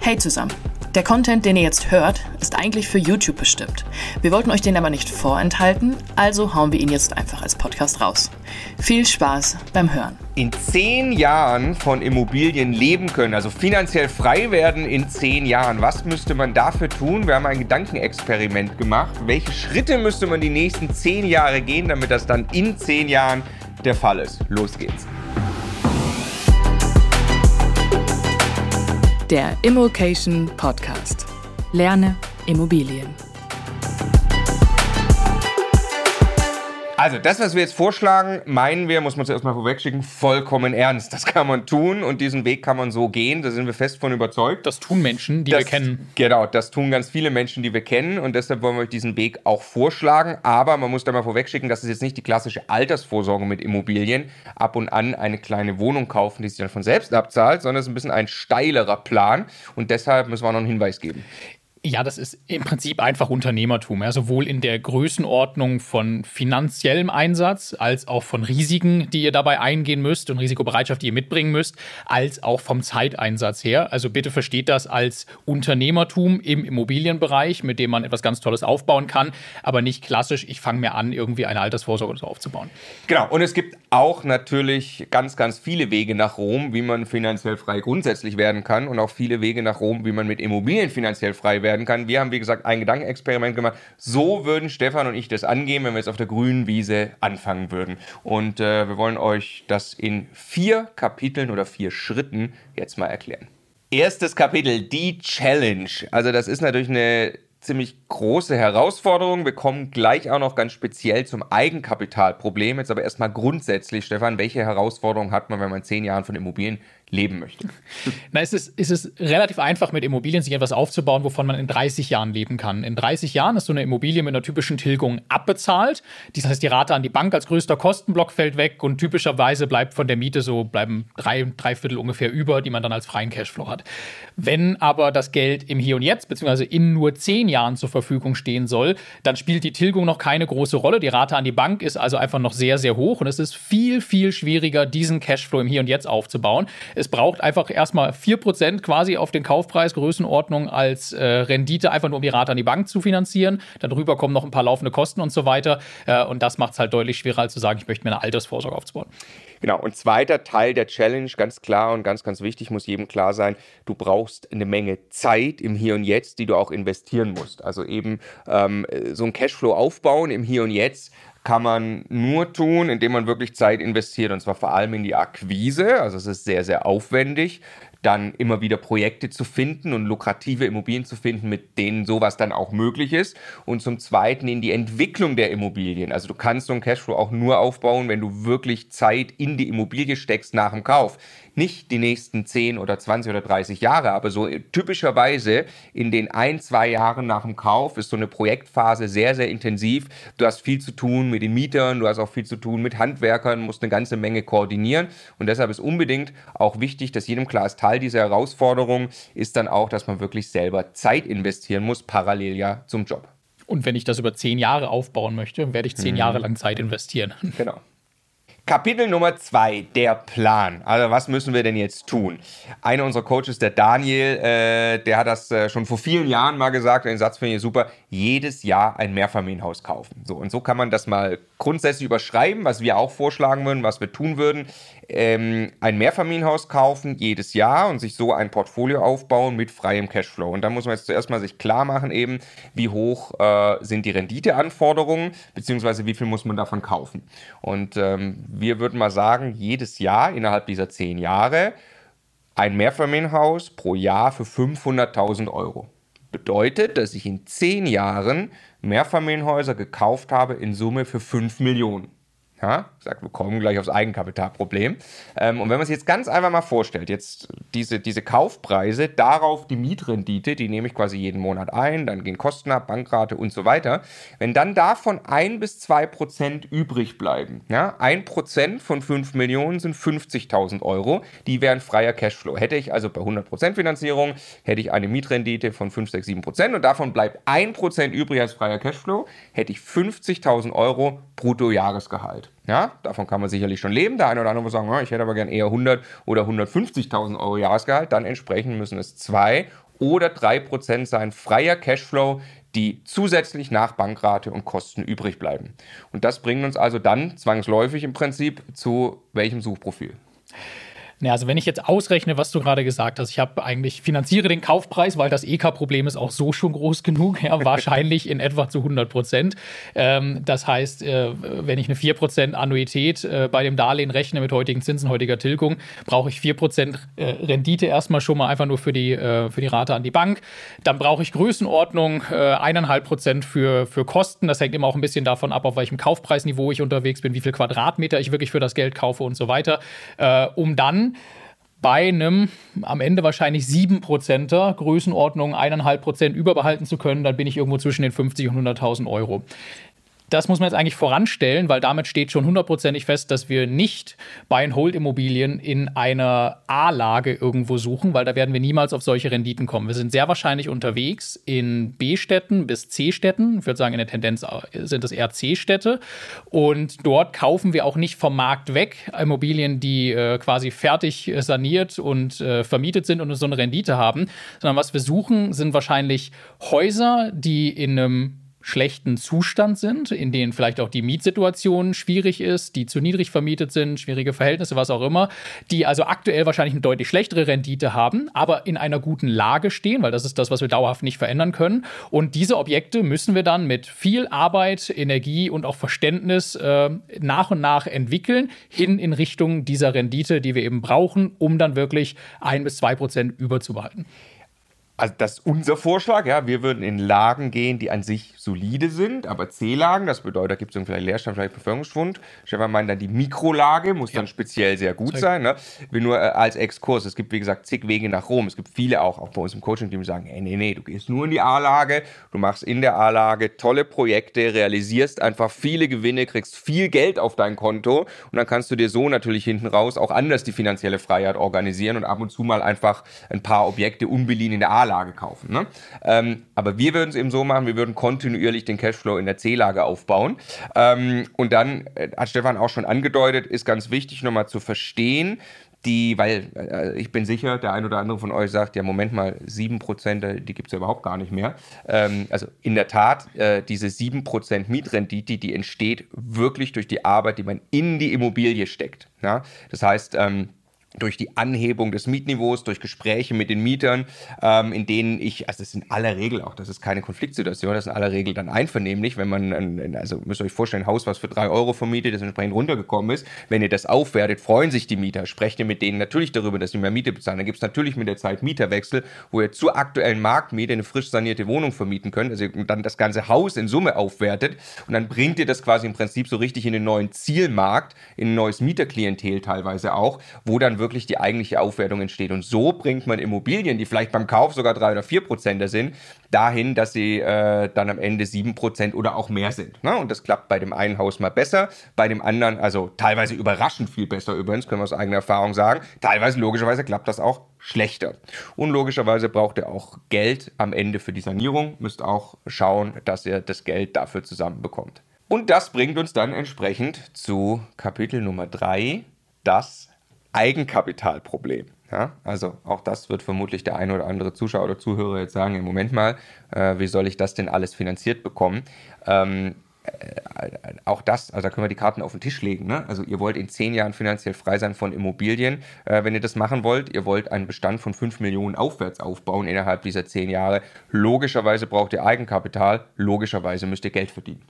Hey zusammen! Der Content, den ihr jetzt hört, ist eigentlich für YouTube bestimmt. Wir wollten euch den aber nicht vorenthalten, also hauen wir ihn jetzt einfach als Podcast raus. Viel Spaß beim Hören. In zehn Jahren von Immobilien leben können, also finanziell frei werden in zehn Jahren. Was müsste man dafür tun? Wir haben ein Gedankenexperiment gemacht. Welche Schritte müsste man die nächsten zehn Jahre gehen, damit das dann in zehn Jahren der Fall ist? Los geht's. Der Immokation Podcast. Lerne Immobilien. Also, das, was wir jetzt vorschlagen, meinen wir, muss man zuerst mal vorwegschicken, vollkommen ernst. Das kann man tun und diesen Weg kann man so gehen. Da sind wir fest von überzeugt. Das tun Menschen, die das, wir kennen. Genau, das tun ganz viele Menschen, die wir kennen und deshalb wollen wir euch diesen Weg auch vorschlagen. Aber man muss da mal vorwegschicken, das ist jetzt nicht die klassische Altersvorsorge mit Immobilien. Ab und an eine kleine Wohnung kaufen, die sich dann von selbst abzahlt, sondern es ist ein bisschen ein steilerer Plan und deshalb müssen wir auch noch einen Hinweis geben. Ja, das ist im Prinzip einfach Unternehmertum. Ja, sowohl in der Größenordnung von finanziellem Einsatz als auch von Risiken, die ihr dabei eingehen müsst und Risikobereitschaft, die ihr mitbringen müsst, als auch vom Zeiteinsatz her. Also bitte versteht das als Unternehmertum im Immobilienbereich, mit dem man etwas ganz Tolles aufbauen kann, aber nicht klassisch, ich fange mir an, irgendwie eine Altersvorsorge so aufzubauen. Genau, und es gibt auch natürlich ganz, ganz viele Wege nach Rom, wie man finanziell frei grundsätzlich werden kann und auch viele Wege nach Rom, wie man mit Immobilien finanziell frei werden kann. Wir haben, wie gesagt, ein Gedankenexperiment gemacht. So würden Stefan und ich das angehen, wenn wir jetzt auf der grünen Wiese anfangen würden. Und äh, wir wollen euch das in vier Kapiteln oder vier Schritten jetzt mal erklären. Erstes Kapitel, die Challenge. Also das ist natürlich eine ziemlich große Herausforderung. Wir kommen gleich auch noch ganz speziell zum Eigenkapitalproblem. Jetzt aber erstmal grundsätzlich, Stefan, welche Herausforderungen hat man, wenn man zehn Jahren von Immobilien leben möchte. Na, es ist, es ist relativ einfach mit Immobilien sich etwas aufzubauen, wovon man in 30 Jahren leben kann. In 30 Jahren ist so eine Immobilie mit einer typischen Tilgung abbezahlt. Das heißt, die Rate an die Bank als größter Kostenblock fällt weg und typischerweise bleibt von der Miete so bleiben drei, drei Viertel ungefähr über, die man dann als freien Cashflow hat. Wenn aber das Geld im Hier und Jetzt, beziehungsweise in nur 10 Jahren zur Verfügung stehen soll, dann spielt die Tilgung noch keine große Rolle. Die Rate an die Bank ist also einfach noch sehr, sehr hoch und es ist viel, viel schwieriger, diesen Cashflow im Hier und Jetzt aufzubauen. Es braucht einfach erstmal 4% quasi auf den Kaufpreis Größenordnung als äh, Rendite, einfach nur um die Rate an die Bank zu finanzieren. Darüber kommen noch ein paar laufende Kosten und so weiter. Äh, und das macht es halt deutlich schwerer, als zu sagen, ich möchte mir eine Altersvorsorge aufzubauen. Genau, und zweiter Teil der Challenge, ganz klar und ganz, ganz wichtig, muss jedem klar sein, du brauchst eine Menge Zeit im Hier und Jetzt, die du auch investieren musst. Also eben ähm, so ein Cashflow aufbauen im Hier und Jetzt kann man nur tun, indem man wirklich Zeit investiert und zwar vor allem in die Akquise. Also es ist sehr, sehr aufwendig dann immer wieder Projekte zu finden und lukrative Immobilien zu finden, mit denen sowas dann auch möglich ist. Und zum Zweiten in die Entwicklung der Immobilien. Also du kannst so einen Cashflow auch nur aufbauen, wenn du wirklich Zeit in die Immobilie steckst nach dem Kauf nicht die nächsten 10 oder 20 oder 30 Jahre, aber so typischerweise in den ein, zwei Jahren nach dem Kauf ist so eine Projektphase sehr, sehr intensiv. Du hast viel zu tun mit den Mietern, du hast auch viel zu tun mit Handwerkern, musst eine ganze Menge koordinieren und deshalb ist unbedingt auch wichtig, dass jedem klar ist, Teil dieser Herausforderung ist dann auch, dass man wirklich selber Zeit investieren muss, parallel ja zum Job. Und wenn ich das über zehn Jahre aufbauen möchte, werde ich zehn mhm. Jahre lang Zeit investieren. Genau. Kapitel Nummer zwei, der Plan. Also was müssen wir denn jetzt tun? Einer unserer Coaches, der Daniel, äh, der hat das äh, schon vor vielen Jahren mal gesagt, den Satz finde ich super, jedes Jahr ein Mehrfamilienhaus kaufen. So, und so kann man das mal grundsätzlich überschreiben, was wir auch vorschlagen würden, was wir tun würden ähm, ein Mehrfamilienhaus kaufen jedes Jahr und sich so ein Portfolio aufbauen mit freiem Cashflow. Und da muss man jetzt zuerst mal sich klar machen, eben, wie hoch äh, sind die Renditeanforderungen, beziehungsweise wie viel muss man davon kaufen. Und ähm, wir würden mal sagen, jedes Jahr innerhalb dieser zehn Jahre ein Mehrfamilienhaus pro Jahr für 500.000 Euro. Bedeutet, dass ich in zehn Jahren Mehrfamilienhäuser gekauft habe in Summe für 5 Millionen. Ja, sagt, wir kommen gleich aufs Eigenkapitalproblem. Ähm, und wenn man sich jetzt ganz einfach mal vorstellt, jetzt diese, diese Kaufpreise, darauf die Mietrendite, die nehme ich quasi jeden Monat ein, dann gehen Kosten ab, Bankrate und so weiter. Wenn dann davon ein bis zwei Prozent übrig bleiben, ja, ein Prozent von fünf Millionen sind 50.000 Euro, die wären freier Cashflow. Hätte ich also bei 100 Prozent Finanzierung, hätte ich eine Mietrendite von 5, 6, 7 Prozent und davon bleibt ein Prozent übrig als freier Cashflow, hätte ich 50.000 Euro Bruttojahresgehalt. Ja, davon kann man sicherlich schon leben. Der eine oder andere muss sagen, ich hätte aber gern eher 100 oder 150.000 Euro Jahresgehalt. Dann entsprechend müssen es zwei oder drei Prozent sein freier Cashflow, die zusätzlich nach Bankrate und Kosten übrig bleiben. Und das bringt uns also dann zwangsläufig im Prinzip zu welchem Suchprofil? Ja, also wenn ich jetzt ausrechne, was du gerade gesagt hast, ich habe eigentlich finanziere den Kaufpreis, weil das EK-Problem ist auch so schon groß genug, ja, wahrscheinlich in etwa zu 100 Prozent. Ähm, das heißt, äh, wenn ich eine 4 Prozent Annuität äh, bei dem Darlehen rechne mit heutigen Zinsen, heutiger Tilgung, brauche ich 4 Prozent äh, Rendite erstmal schon mal einfach nur für die, äh, für die Rate an die Bank. Dann brauche ich Größenordnung äh, eineinhalb Prozent für, für Kosten. Das hängt immer auch ein bisschen davon ab, auf welchem Kaufpreisniveau ich unterwegs bin, wie viel Quadratmeter ich wirklich für das Geld kaufe und so weiter, äh, um dann bei einem am Ende wahrscheinlich 7%er Größenordnung 1,5% überbehalten zu können, dann bin ich irgendwo zwischen den 50 und 100.000 Euro. Das muss man jetzt eigentlich voranstellen, weil damit steht schon hundertprozentig fest, dass wir nicht Buy-and-Hold-Immobilien in einer A-Lage irgendwo suchen, weil da werden wir niemals auf solche Renditen kommen. Wir sind sehr wahrscheinlich unterwegs in B-Städten bis C-Städten. Ich würde sagen, in der Tendenz sind es eher C-Städte. Und dort kaufen wir auch nicht vom Markt weg Immobilien, die äh, quasi fertig saniert und äh, vermietet sind und so eine Rendite haben, sondern was wir suchen, sind wahrscheinlich Häuser, die in einem schlechten Zustand sind, in denen vielleicht auch die Mietsituation schwierig ist, die zu niedrig vermietet sind, schwierige Verhältnisse, was auch immer, die also aktuell wahrscheinlich eine deutlich schlechtere Rendite haben, aber in einer guten Lage stehen, weil das ist das, was wir dauerhaft nicht verändern können. Und diese Objekte müssen wir dann mit viel Arbeit, Energie und auch Verständnis äh, nach und nach entwickeln, hin in Richtung dieser Rendite, die wir eben brauchen, um dann wirklich ein bis zwei Prozent überzubehalten. Also das ist unser Vorschlag, ja. Wir würden in Lagen gehen, die an sich solide sind, aber C-Lagen, das bedeutet, da gibt es vielleicht Leerstand, vielleicht Bevölkerungsschwund. Stefan meint dann, die Mikrolage muss ja. dann speziell sehr gut Zeig. sein. Ne? Wir nur äh, als Exkurs, es gibt wie gesagt zig Wege nach Rom. Es gibt viele auch, auch bei uns im Coaching-Team, die sagen, ey, nee, nee, du gehst nur in die A-Lage, du machst in der A-Lage tolle Projekte, realisierst einfach viele Gewinne, kriegst viel Geld auf dein Konto und dann kannst du dir so natürlich hinten raus auch anders die finanzielle Freiheit organisieren und ab und zu mal einfach ein paar Objekte unbeliehen in der A-Lage A-Lage kaufen. Ne? Ähm, aber wir würden es eben so machen, wir würden kontinuierlich den Cashflow in der C-Lage aufbauen. Ähm, und dann, äh, hat Stefan auch schon angedeutet, ist ganz wichtig nochmal zu verstehen, die, weil äh, ich bin sicher, der ein oder andere von euch sagt, ja, Moment mal, 7%, die gibt es ja überhaupt gar nicht mehr. Ähm, also in der Tat, äh, diese 7% Mietrendite, die entsteht wirklich durch die Arbeit, die man in die Immobilie steckt. Ja? Das heißt, ähm, durch die Anhebung des Mietniveaus, durch Gespräche mit den Mietern, ähm, in denen ich, also das ist in aller Regel auch, das ist keine Konfliktsituation, das ist in aller Regel dann einvernehmlich, wenn man, ein, also müsst ihr euch vorstellen, ein Haus, was für drei Euro vermietet ist, entsprechend runtergekommen ist, wenn ihr das aufwertet, freuen sich die Mieter, sprecht ihr mit denen natürlich darüber, dass sie mehr Miete bezahlen. Dann gibt es natürlich mit der Zeit Mieterwechsel, wo ihr zur aktuellen Marktmiete eine frisch sanierte Wohnung vermieten könnt, also dann das ganze Haus in Summe aufwertet und dann bringt ihr das quasi im Prinzip so richtig in den neuen Zielmarkt, in ein neues Mieterklientel teilweise auch, wo dann wirklich die eigentliche Aufwertung entsteht. Und so bringt man Immobilien, die vielleicht beim Kauf sogar drei oder vier Prozent sind, dahin, dass sie äh, dann am Ende sieben Prozent oder auch mehr sind. Ne? Und das klappt bei dem einen Haus mal besser, bei dem anderen, also teilweise überraschend viel besser übrigens, können wir aus eigener Erfahrung sagen. Teilweise logischerweise klappt das auch schlechter. Und logischerweise braucht ihr auch Geld am Ende für die Sanierung, müsst auch schauen, dass ihr das Geld dafür zusammenbekommt. Und das bringt uns dann entsprechend zu Kapitel Nummer drei, das Eigenkapitalproblem. Ja, also auch das wird vermutlich der ein oder andere Zuschauer oder Zuhörer jetzt sagen, im Moment mal, äh, wie soll ich das denn alles finanziert bekommen? Ähm, äh, auch das, also da können wir die Karten auf den Tisch legen. Ne? Also ihr wollt in zehn Jahren finanziell frei sein von Immobilien, äh, wenn ihr das machen wollt. Ihr wollt einen Bestand von fünf Millionen aufwärts aufbauen innerhalb dieser zehn Jahre. Logischerweise braucht ihr Eigenkapital, logischerweise müsst ihr Geld verdienen.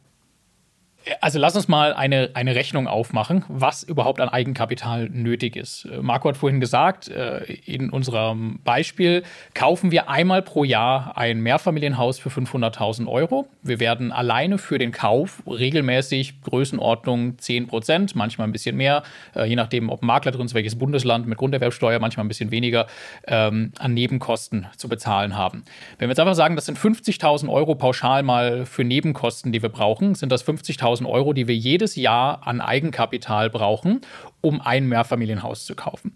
Also lass uns mal eine, eine Rechnung aufmachen, was überhaupt an Eigenkapital nötig ist. Marco hat vorhin gesagt, äh, in unserem Beispiel kaufen wir einmal pro Jahr ein Mehrfamilienhaus für 500.000 Euro. Wir werden alleine für den Kauf regelmäßig Größenordnung 10 Prozent, manchmal ein bisschen mehr, äh, je nachdem, ob Makler drin ist, welches Bundesland mit Grunderwerbsteuer, manchmal ein bisschen weniger, ähm, an Nebenkosten zu bezahlen haben. Wenn wir jetzt einfach sagen, das sind 50.000 Euro pauschal mal für Nebenkosten, die wir brauchen, sind das 50.000 10.000 Euro, die wir jedes Jahr an Eigenkapital brauchen, um ein Mehrfamilienhaus zu kaufen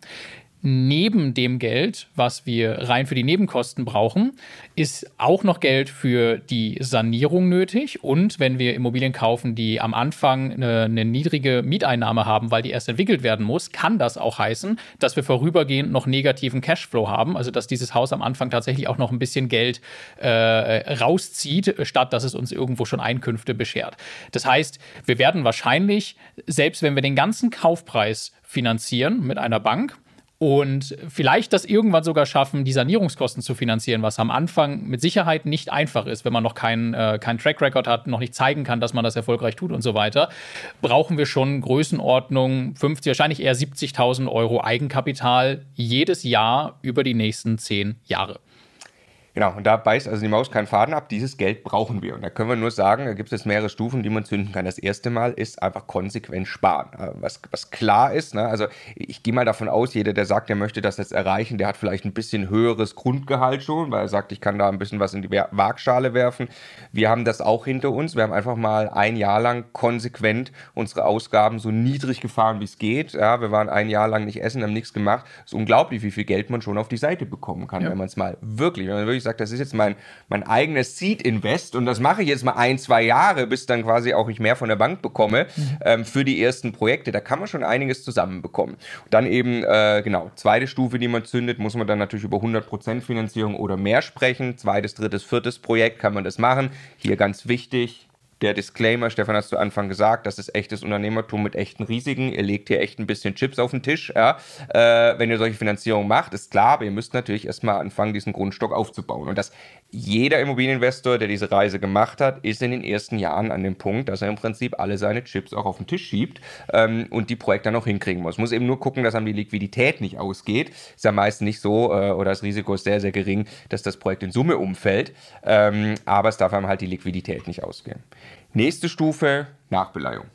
neben dem Geld, was wir rein für die Nebenkosten brauchen, ist auch noch Geld für die Sanierung nötig. Und wenn wir Immobilien kaufen, die am Anfang eine, eine, niedrige Mieteinnahme haben, weil die erst entwickelt werden muss, kann das auch heißen, dass wir vorübergehend noch negativen Cashflow haben. Also dass dieses Haus am Anfang tatsächlich auch noch ein bisschen Geld äh, rauszieht, statt dass es uns irgendwo schon Einkünfte beschert. Das heißt, wir werden wahrscheinlich, selbst wenn wir den ganzen Kaufpreis finanzieren mit einer Bank, und vielleicht das irgendwann sogar schaffen, die Sanierungskosten zu finanzieren, was am Anfang mit Sicherheit nicht einfach ist, wenn man noch keinen äh, kein Track Record hat, noch nicht zeigen kann, dass man das erfolgreich tut und so weiter, brauchen wir schon Größenordnung 50, wahrscheinlich eher 70.000 Euro Eigenkapital jedes Jahr über die nächsten zehn Jahre. Genau, und da beißt also die Maus keinen Faden ab. Dieses Geld brauchen wir. Und da können wir nur sagen, da gibt es mehrere Stufen, die man zünden kann. Das erste Mal ist einfach konsequent sparen. Was, was klar ist, ne? also ich gehe mal davon aus, jeder, der sagt, er möchte das jetzt erreichen, der hat vielleicht ein bisschen höheres Grundgehalt schon, weil er sagt, ich kann da ein bisschen was in die Waagschale werfen. Wir haben das auch hinter uns. Wir haben einfach mal ein Jahr lang konsequent unsere Ausgaben so niedrig gefahren, wie es geht. Ja, wir waren ein Jahr lang nicht essen, haben nichts gemacht. Es ist unglaublich, wie viel Geld man schon auf die Seite bekommen kann, ja. wenn man es mal wirklich, wenn man wirklich ich sage, das ist jetzt mein, mein eigenes Seed-Invest und das mache ich jetzt mal ein, zwei Jahre, bis dann quasi auch ich mehr von der Bank bekomme mhm. ähm, für die ersten Projekte. Da kann man schon einiges zusammenbekommen. Und dann eben, äh, genau, zweite Stufe, die man zündet, muss man dann natürlich über 100% Finanzierung oder mehr sprechen. Zweites, drittes, viertes Projekt kann man das machen. Hier ganz wichtig, der Disclaimer, Stefan hast zu Anfang gesagt, das ist echtes Unternehmertum mit echten Risiken. Ihr legt hier echt ein bisschen Chips auf den Tisch, ja. Äh, wenn ihr solche Finanzierung macht, ist klar, aber ihr müsst natürlich erstmal anfangen, diesen Grundstock aufzubauen. Und das jeder Immobilieninvestor, der diese Reise gemacht hat, ist in den ersten Jahren an dem Punkt, dass er im Prinzip alle seine Chips auch auf den Tisch schiebt ähm, und die Projekte dann auch hinkriegen muss. Muss eben nur gucken, dass einem die Liquidität nicht ausgeht. Ist ja meist nicht so äh, oder das Risiko ist sehr, sehr gering, dass das Projekt in Summe umfällt. Ähm, aber es darf einem halt die Liquidität nicht ausgehen. Nächste Stufe, Nachbeleihung.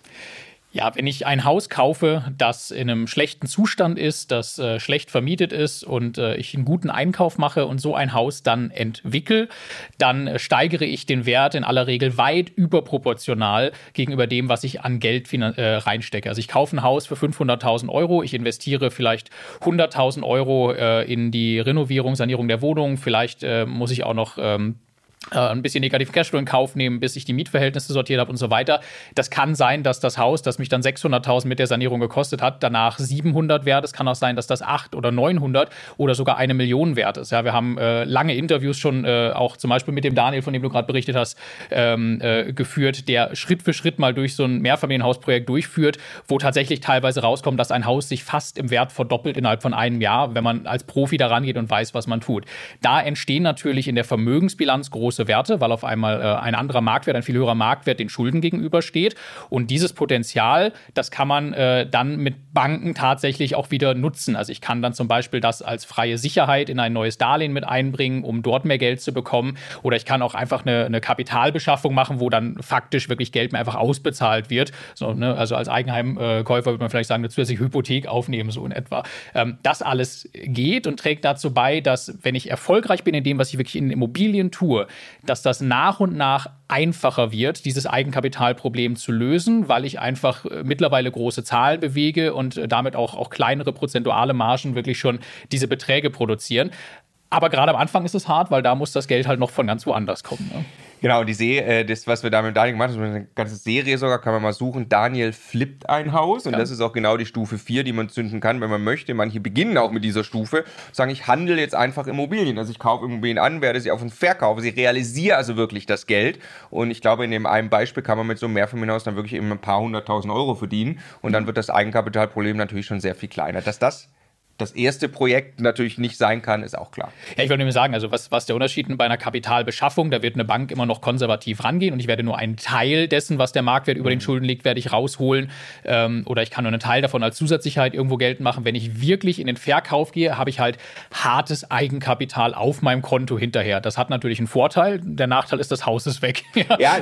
Ja, wenn ich ein Haus kaufe, das in einem schlechten Zustand ist, das äh, schlecht vermietet ist und äh, ich einen guten Einkauf mache und so ein Haus dann entwickle, dann äh, steigere ich den Wert in aller Regel weit überproportional gegenüber dem, was ich an Geld äh, reinstecke. Also ich kaufe ein Haus für 500.000 Euro, ich investiere vielleicht 100.000 Euro äh, in die Renovierung, Sanierung der Wohnung, vielleicht muss ich auch noch ähm, äh, ein bisschen negativen Cashflow in Kauf nehmen, bis ich die Mietverhältnisse sortiert habe und so weiter. Das kann sein, dass das Haus, das mich dann 600.000 mit der Sanierung gekostet hat, danach 700 wert ist. Kann auch sein, dass das 8 oder 900 oder sogar eine Million wert ist. Ja, wir haben äh, lange Interviews schon äh, auch zum Beispiel mit dem Daniel, von dem du gerade berichtet hast, ähm, äh, geführt, der Schritt für Schritt mal durch so ein Mehrfamilienhausprojekt durchführt, wo tatsächlich teilweise rauskommt, dass ein Haus sich fast im Wert verdoppelt innerhalb von einem Jahr, wenn man als Profi daran geht und weiß, was man tut. Da entstehen natürlich in der Vermögensbilanz große große Werte, weil auf einmal äh, ein anderer Marktwert, ein viel höherer Marktwert den Schulden gegenübersteht. Und dieses Potenzial, das kann man äh, dann mit Banken tatsächlich auch wieder nutzen. Also ich kann dann zum Beispiel das als freie Sicherheit in ein neues Darlehen mit einbringen, um dort mehr Geld zu bekommen. Oder ich kann auch einfach eine, eine Kapitalbeschaffung machen, wo dann faktisch wirklich Geld mir einfach ausbezahlt wird. So, ne? Also als Eigenheimkäufer würde man vielleicht sagen, eine zusätzliche Hypothek aufnehmen, so in etwa. Ähm, das alles geht und trägt dazu bei, dass wenn ich erfolgreich bin in dem, was ich wirklich in Immobilien tue, dass das nach und nach einfacher wird, dieses Eigenkapitalproblem zu lösen, weil ich einfach äh, mittlerweile große Zahlen bewege und äh, damit auch, auch kleinere prozentuale Margen wirklich schon diese Beträge produzieren. Aber gerade am Anfang ist es hart, weil da muss das Geld halt noch von ganz woanders kommen. Ne? Genau, die See, äh, das, was wir da mit Daniel gemacht haben, eine ganze Serie sogar, kann man mal suchen. Daniel flippt ein Haus und ja. das ist auch genau die Stufe 4, die man zünden kann, wenn man möchte. Manche beginnen auch mit dieser Stufe, sagen, ich handle jetzt einfach Immobilien. Also ich kaufe Immobilien an, werde sie auf den Verkauf, sie realisiere also wirklich das Geld. Und ich glaube, in dem einen Beispiel kann man mit so einem Mehrfamilienhaus dann wirklich eben ein paar hunderttausend Euro verdienen und dann wird das Eigenkapitalproblem natürlich schon sehr viel kleiner. Dass das das erste Projekt natürlich nicht sein kann, ist auch klar. Ja, ich wollte nur sagen, also was, was der Unterschied bei einer Kapitalbeschaffung, da wird eine Bank immer noch konservativ rangehen und ich werde nur einen Teil dessen, was der Marktwert über den mhm. Schulden liegt, werde ich rausholen ähm, oder ich kann nur einen Teil davon als Zusatzsicherheit irgendwo geltend machen. Wenn ich wirklich in den Verkauf gehe, habe ich halt hartes Eigenkapital auf meinem Konto hinterher. Das hat natürlich einen Vorteil, der Nachteil ist, das Haus ist weg. ja, ja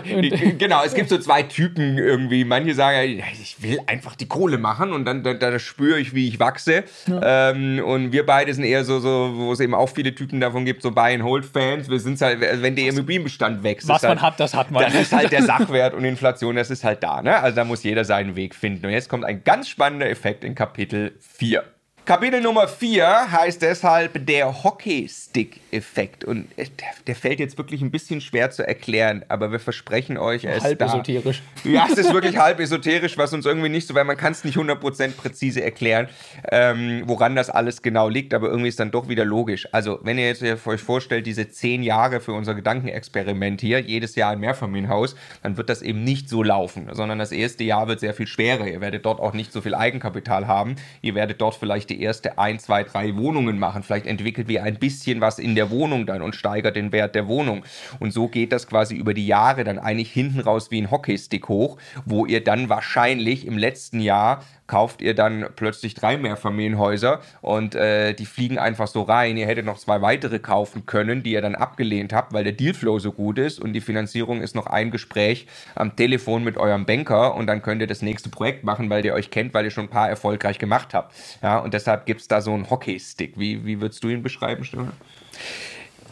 genau, es gibt so zwei Typen irgendwie. Manche sagen, ich will einfach die Kohle machen und dann da, da spüre ich, wie ich wachse. Ja. Ähm, und wir beide sind eher so, so wo es eben auch viele Typen davon gibt, so Buy-and-Hold-Fans. Wir sind halt, wenn der Immobilienbestand wächst. Was man halt, hat, das hat man. Das ist halt der Sachwert und Inflation, das ist halt da. Ne? Also da muss jeder seinen Weg finden. Und jetzt kommt ein ganz spannender Effekt in Kapitel 4. Kapitel Nummer 4 heißt deshalb der Hockeystick-Effekt. Und der, der, fällt jetzt wirklich ein bisschen schwer zu erklären, aber wir versprechen euch, er ist halb esoterisch. Ja, es ist wirklich halb esoterisch, was uns irgendwie nicht so, weil man kann es nicht 100% präzise erklären, ähm, woran das alles genau liegt, aber irgendwie ist dann doch wieder logisch. Also, wenn ihr jetzt euch vorstellt, diese 10 Jahre für unser Gedankenexperiment hier, jedes Jahr ein Mehrfamilienhaus, dann wird das eben nicht so laufen, sondern das erste Jahr wird sehr viel schwerer. Ihr werdet dort auch nicht so viel Eigenkapital haben. Ihr werdet dort vielleicht die die erste ein, zwei, drei Wohnungen machen. Vielleicht entwickelt wir ein bisschen was in der Wohnung dann und steigert den Wert der Wohnung. Und so geht das quasi über die Jahre dann eigentlich hinten raus wie ein Hockeystick hoch, wo ihr dann wahrscheinlich im letzten Jahr kauft ihr dann plötzlich drei Mehrfamilienhäuser und äh, die fliegen einfach so rein. Ihr hättet noch zwei weitere kaufen können, die ihr dann abgelehnt habt, weil der Dealflow so gut ist und die Finanzierung ist noch ein Gespräch am Telefon mit eurem Banker und dann könnt ihr das nächste Projekt machen, weil ihr euch kennt, weil ihr schon ein paar erfolgreich gemacht habt. Ja, und deshalb gibt es da so einen Hockeystick. Wie, wie würdest du ihn beschreiben, Stefan?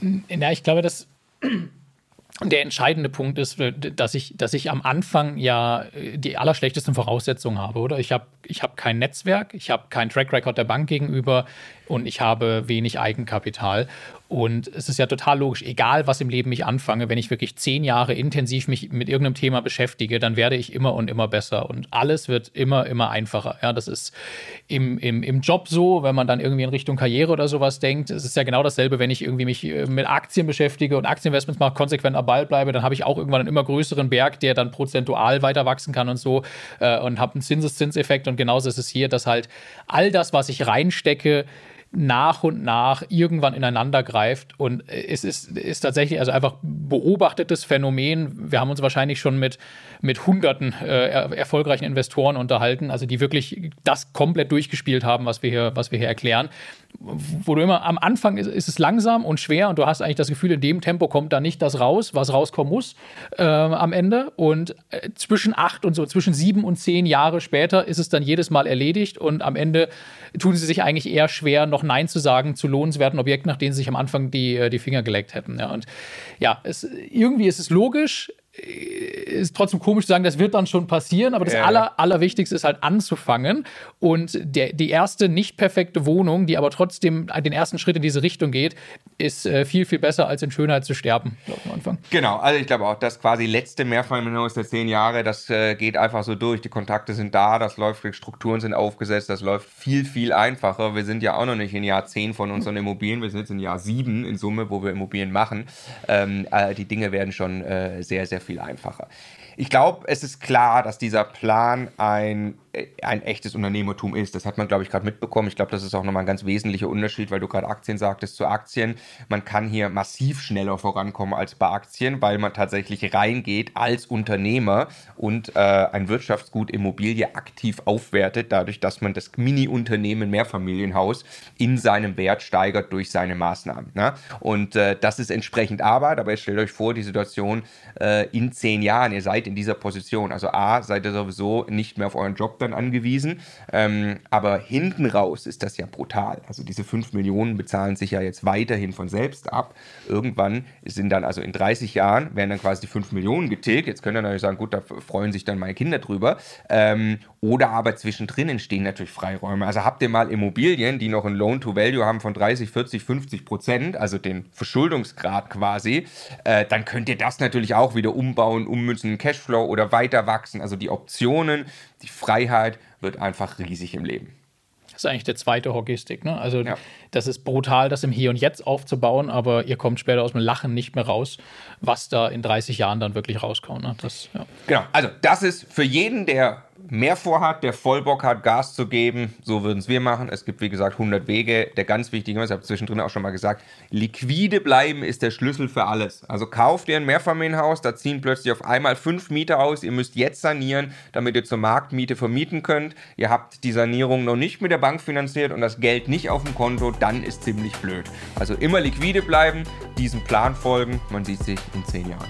Na, ich glaube, dass der entscheidende Punkt ist, äh, dass ich, dass ich am Anfang ja äh, die allerschlechtesten Voraussetzungen habe, oder? Ich habe ich hab kein Netzwerk, ich habe keinen Track Record der Bank gegenüber und ich habe wenig Eigenkapital. Und es ist ja total logisch, egal was im Leben ich anfange, wenn ich wirklich zehn Jahre intensiv mich mit irgendeinem Thema beschäftige, dann werde ich immer und immer besser und alles wird immer, immer einfacher. Ja, das ist im, im, im Job so, wenn man dann irgendwie in Richtung Karriere oder sowas denkt. Es ist ja genau dasselbe, wenn ich irgendwie mich äh, mit Aktien beschäftige und Aktieninvestments mache, konsequent am Ball bleibe, dann habe ich auch irgendwann einen immer größeren Berg, der dann prozentual weiter wachsen kann und so äh, und habe einen Zinseszinseffekt. Und genauso ist es hier, dass halt all das, was ich reinstecke, nach und nach irgendwann ineinander greift. Und es ist, ist tatsächlich also einfach beobachtetes Phänomen. Wir haben uns wahrscheinlich schon mit, mit hunderten äh, erfolgreichen Investoren unterhalten, also die wirklich das komplett durchgespielt haben, was wir hier, was wir hier erklären. Wo du immer am Anfang ist, ist es langsam und schwer und du hast eigentlich das Gefühl, in dem Tempo kommt da nicht das raus, was rauskommen muss äh, am Ende. Und äh, zwischen acht und so, zwischen sieben und zehn Jahre später ist es dann jedes Mal erledigt und am Ende tun sie sich eigentlich eher schwer, noch Nein zu sagen zu lohnenswerten Objekten, nach denen sie sich am Anfang die, äh, die Finger geleckt hätten. Ja, und ja, es, irgendwie ist es logisch, ist trotzdem komisch zu sagen, das wird dann schon passieren, aber das ja. Aller, Allerwichtigste ist halt anzufangen. Und der, die erste nicht perfekte Wohnung, die aber trotzdem den ersten Schritt in diese Richtung geht, ist äh, viel, viel besser, als in Schönheit zu sterben, glaube ich, am Anfang. Genau, also ich glaube auch, das quasi letzte Mehrfamilienhaus der zehn Jahre, das äh, geht einfach so durch. Die Kontakte sind da, das läuft, die Strukturen sind aufgesetzt, das läuft viel, viel einfacher. Wir sind ja auch noch nicht in Jahr zehn von unseren Immobilien, wir sind jetzt in Jahr sieben in Summe, wo wir Immobilien machen. Ähm, äh, die Dinge werden schon äh, sehr, sehr viel einfacher. Ich glaube, es ist klar, dass dieser Plan ein ein echtes Unternehmertum ist. Das hat man, glaube ich, gerade mitbekommen. Ich glaube, das ist auch nochmal ein ganz wesentlicher Unterschied, weil du gerade Aktien sagtest zu Aktien. Man kann hier massiv schneller vorankommen als bei Aktien, weil man tatsächlich reingeht als Unternehmer und äh, ein Wirtschaftsgut Immobilie aktiv aufwertet, dadurch, dass man das Mini-Unternehmen Mehrfamilienhaus in seinem Wert steigert durch seine Maßnahmen. Ne? Und äh, das ist entsprechend Arbeit, aber jetzt stellt euch vor, die Situation äh, in zehn Jahren, ihr seid in dieser Position. Also A, seid ihr sowieso nicht mehr auf euren Job dann angewiesen. Ähm, aber hinten raus ist das ja brutal. Also diese 5 Millionen bezahlen sich ja jetzt weiterhin von selbst ab. Irgendwann sind dann, also in 30 Jahren, werden dann quasi die 5 Millionen getilgt. Jetzt können wir natürlich sagen, gut, da freuen sich dann meine Kinder drüber. Ähm, oder aber zwischendrin entstehen natürlich Freiräume. Also habt ihr mal Immobilien, die noch ein Loan-to-Value haben von 30, 40, 50 Prozent, also den Verschuldungsgrad quasi, äh, dann könnt ihr das natürlich auch wieder umbauen, ummünzen in Cashflow oder weiter wachsen. Also die Optionen, die Freiheit wird einfach riesig im Leben. Das ist eigentlich der zweite Hockeystick. Ne? Also ja. das ist brutal, das im Hier und Jetzt aufzubauen, aber ihr kommt später aus dem Lachen nicht mehr raus, was da in 30 Jahren dann wirklich rauskommt. Ne? Das, ja. Genau, also das ist für jeden, der mehr vorhat, der voll Bock hat, Gas zu geben, so würden es wir machen. Es gibt, wie gesagt, 100 Wege. Der ganz wichtige, ich habe zwischendrin auch schon mal gesagt, liquide bleiben ist der Schlüssel für alles. Also kauft ihr ein Mehrfamilienhaus, da ziehen plötzlich auf einmal fünf Mieter aus. Ihr müsst jetzt sanieren, damit ihr zur Marktmiete vermieten könnt. Ihr habt die Sanierung noch nicht mit der Bank finanziert und das Geld nicht auf dem Konto, dann ist ziemlich blöd. Also immer liquide bleiben, diesem Plan folgen. Man sieht sich in zehn Jahren.